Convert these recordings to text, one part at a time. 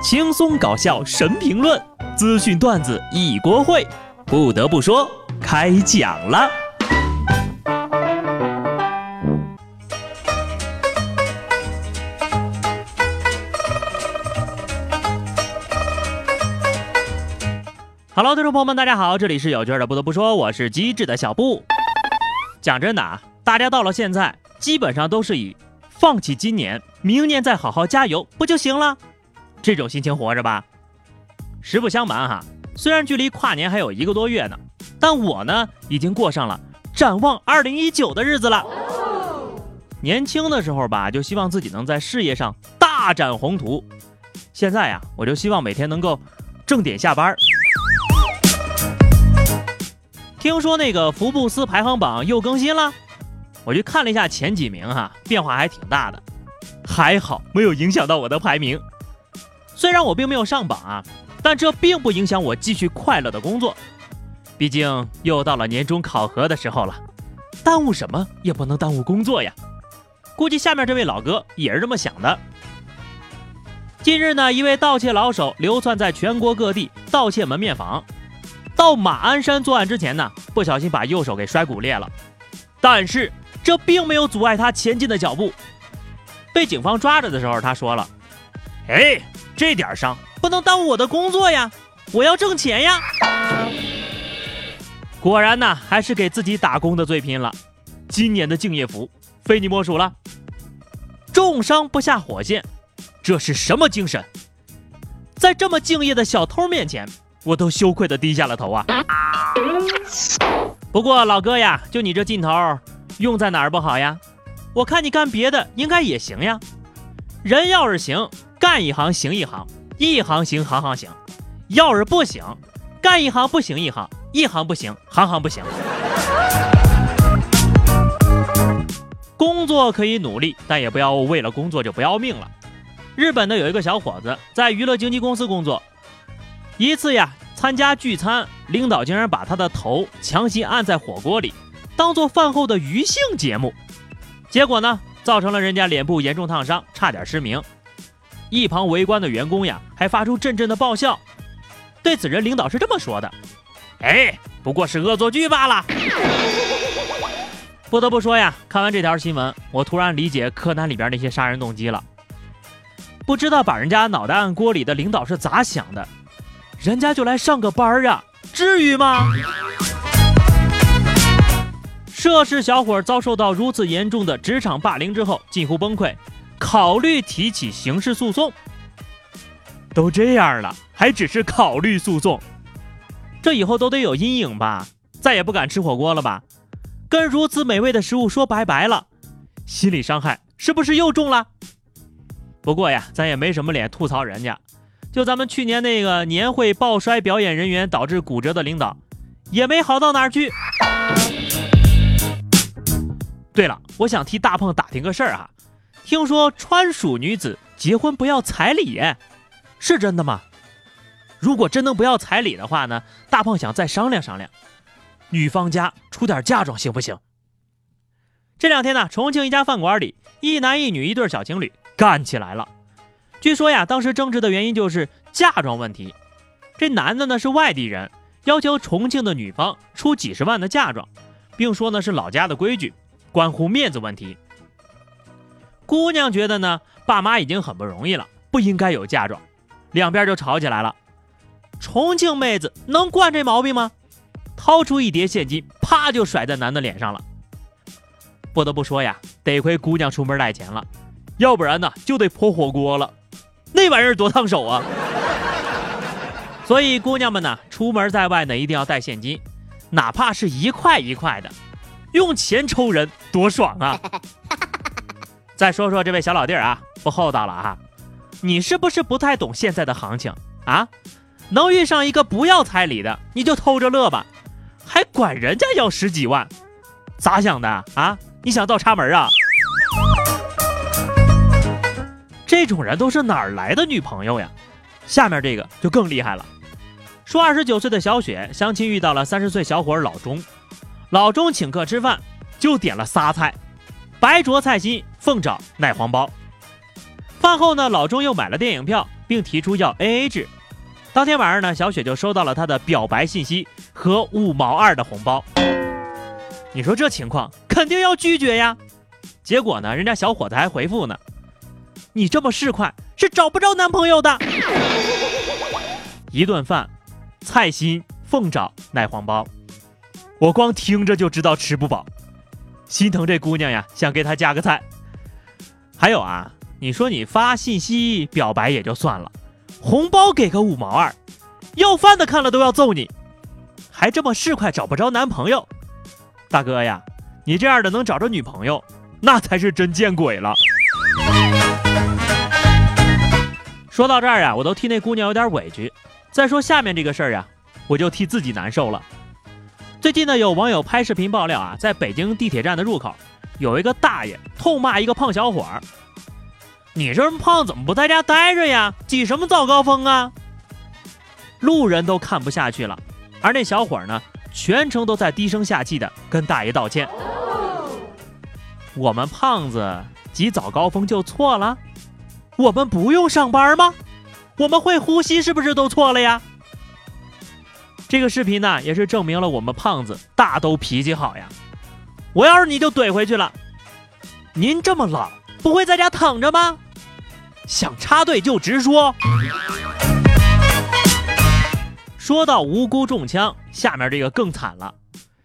轻松搞笑神评论，资讯段子一锅烩。不得不说，开讲了。Hello，听众朋友们，大家好，这里是有趣的。不得不说，我是机智的小布。讲真的啊，大家到了现在，基本上都是以放弃今年，明年再好好加油，不就行了？这种心情活着吧。实不相瞒哈，虽然距离跨年还有一个多月呢，但我呢已经过上了展望二零一九的日子了。年轻的时候吧，就希望自己能在事业上大展宏图。现在呀，我就希望每天能够正点下班。听说那个福布斯排行榜又更新了，我去看了一下前几名哈，变化还挺大的，还好没有影响到我的排名。虽然我并没有上榜啊，但这并不影响我继续快乐的工作。毕竟又到了年终考核的时候了，耽误什么也不能耽误工作呀。估计下面这位老哥也是这么想的。近日呢，一位盗窃老手流窜在全国各地盗窃门面房，到马鞍山作案之前呢，不小心把右手给摔骨裂了，但是这并没有阻碍他前进的脚步。被警方抓着的时候，他说了：“哎。”这点伤不能耽误我的工作呀！我要挣钱呀！果然呢，还是给自己打工的最拼了。今年的敬业福非你莫属了。重伤不下火线，这是什么精神？在这么敬业的小偷面前，我都羞愧的低下了头啊！不过老哥呀，就你这劲头，用在哪儿不好呀？我看你干别的应该也行呀。人要是行。干一行行一行，一行行行行行。要是不行，干一行不行一行，一行不行行行不行。工作可以努力，但也不要为了工作就不要命了。日本的有一个小伙子在娱乐经纪公司工作，一次呀参加聚餐，领导竟然把他的头强行按在火锅里，当做饭后的余兴节目，结果呢造成了人家脸部严重烫伤，差点失明。一旁围观的员工呀，还发出阵阵的爆笑。对此人，领导是这么说的：“哎，不过是恶作剧罢了。”不得不说呀，看完这条新闻，我突然理解柯南里边那些杀人动机了。不知道把人家脑袋按锅里的领导是咋想的？人家就来上个班呀，至于吗？涉事小伙遭受到如此严重的职场霸凌之后，近乎崩溃。考虑提起刑事诉讼，都这样了，还只是考虑诉讼，这以后都得有阴影吧？再也不敢吃火锅了吧？跟如此美味的食物说拜拜了，心理伤害是不是又重了？不过呀，咱也没什么脸吐槽人家，就咱们去年那个年会爆摔表演人员导致骨折的领导，也没好到哪儿去。对了，我想替大胖打听个事儿啊。听说川蜀女子结婚不要彩礼，是真的吗？如果真能不要彩礼的话呢？大胖想再商量商量，女方家出点嫁妆行不行？这两天呢，重庆一家饭馆里，一男一女一对小情侣干起来了。据说呀，当时争执的原因就是嫁妆问题。这男的呢是外地人，要求重庆的女方出几十万的嫁妆，并说呢是老家的规矩，关乎面子问题。姑娘觉得呢，爸妈已经很不容易了，不应该有嫁妆，两边就吵起来了。重庆妹子能惯这毛病吗？掏出一叠现金，啪就甩在男的脸上了。不得不说呀，得亏姑娘出门带钱了，要不然呢就得泼火锅了，那玩意儿多烫手啊！所以姑娘们呢，出门在外呢一定要带现金，哪怕是一块一块的，用钱抽人多爽啊！再说说这位小老弟儿啊，不厚道了啊，你是不是不太懂现在的行情啊？能遇上一个不要彩礼的，你就偷着乐吧，还管人家要十几万，咋想的啊？你想倒插门啊？这种人都是哪儿来的女朋友呀？下面这个就更厉害了，说二十九岁的小雪相亲遇到了三十岁小伙老钟，老钟请客吃饭就点了仨菜。白灼菜心、凤爪、奶黄包，饭后呢，老钟又买了电影票，并提出要 A A 制。当天晚上呢，小雪就收到了他的表白信息和五毛二的红包。你说这情况肯定要拒绝呀。结果呢，人家小伙子还回复呢：“你这么市侩是找不着男朋友的。”一顿饭，菜心、凤爪、奶黄包，我光听着就知道吃不饱，心疼这姑娘呀，想给她加个菜。还有啊，你说你发信息表白也就算了。红包给个五毛二，要饭的看了都要揍你，还这么市侩找不着男朋友，大哥呀，你这样的能找着女朋友，那才是真见鬼了。说到这儿啊，我都替那姑娘有点委屈。再说下面这个事儿呀，我就替自己难受了。最近呢，有网友拍视频爆料啊，在北京地铁站的入口，有一个大爷痛骂一个胖小伙儿。你这么胖，怎么不在家待着呀？挤什么早高峰啊？路人都看不下去了，而那小伙儿呢，全程都在低声下气的跟大爷道歉。我们胖子挤早高峰就错了？我们不用上班吗？我们会呼吸是不是都错了呀？这个视频呢，也是证明了我们胖子大都脾气好呀。我要是你就怼回去了。您这么老，不会在家躺着吗？想插队就直说。说到无辜中枪，下面这个更惨了。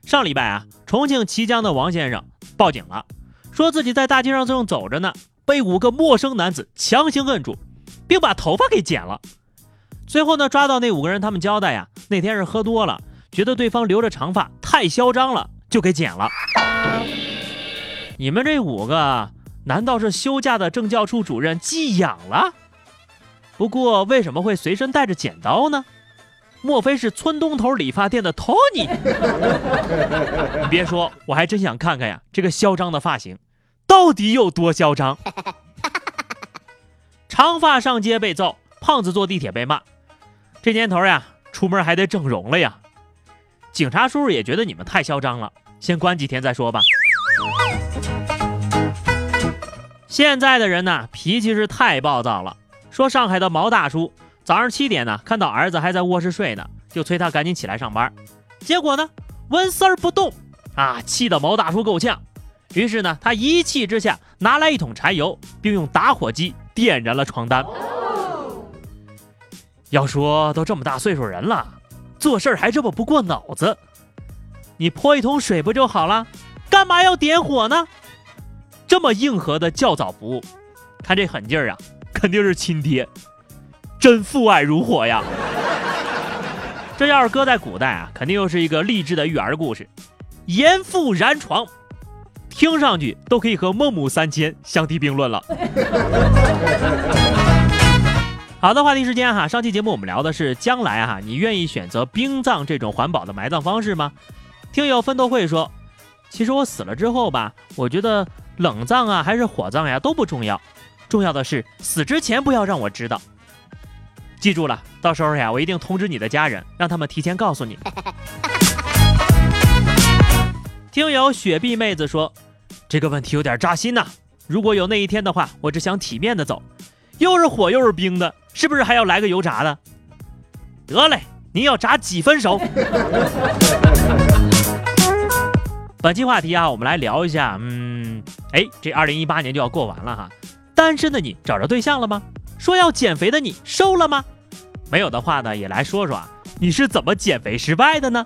上礼拜啊，重庆綦江的王先生报警了，说自己在大街上正走着呢，被五个陌生男子强行摁住，并把头发给剪了。最后呢，抓到那五个人，他们交代呀，那天是喝多了，觉得对方留着长发太嚣张了，就给剪了。你们这五个。难道是休假的政教处主任寄养了？不过为什么会随身带着剪刀呢？莫非是村东头理发店的托尼？你别说，我还真想看看呀，这个嚣张的发型到底有多嚣张？长发上街被揍，胖子坐地铁被骂，这年头呀，出门还得整容了呀。警察叔叔也觉得你们太嚣张了，先关几天再说吧。现在的人呢，脾气是太暴躁了。说上海的毛大叔早上七点呢，看到儿子还在卧室睡呢，就催他赶紧起来上班。结果呢，纹丝儿不动啊，气得毛大叔够呛。于是呢，他一气之下拿来一桶柴油，并用打火机点燃了床单。要说都这么大岁数人了，做事还这么不过脑子。你泼一桶水不就好了？干嘛要点火呢？这么硬核的较早服务，看这狠劲儿啊，肯定是亲爹，真父爱如火呀！这要是搁在古代啊，肯定又是一个励志的育儿故事，严父燃床，听上去都可以和孟母三迁相提并论了。好的，话题时间哈，上期节目我们聊的是将来哈，你愿意选择冰葬这种环保的埋葬方式吗？听友奋斗会说，其实我死了之后吧，我觉得。冷葬啊，还是火葬呀，都不重要，重要的是死之前不要让我知道。记住了，到时候呀，我一定通知你的家人，让他们提前告诉你。听友雪碧妹子说，这个问题有点扎心呐。如果有那一天的话，我只想体面的走，又是火又是冰的，是不是还要来个油炸的？得嘞，您要炸几分熟？本期话题啊，我们来聊一下，嗯，哎，这二零一八年就要过完了哈，单身的你找着对象了吗？说要减肥的你瘦了吗？没有的话呢，也来说说啊，你是怎么减肥失败的呢？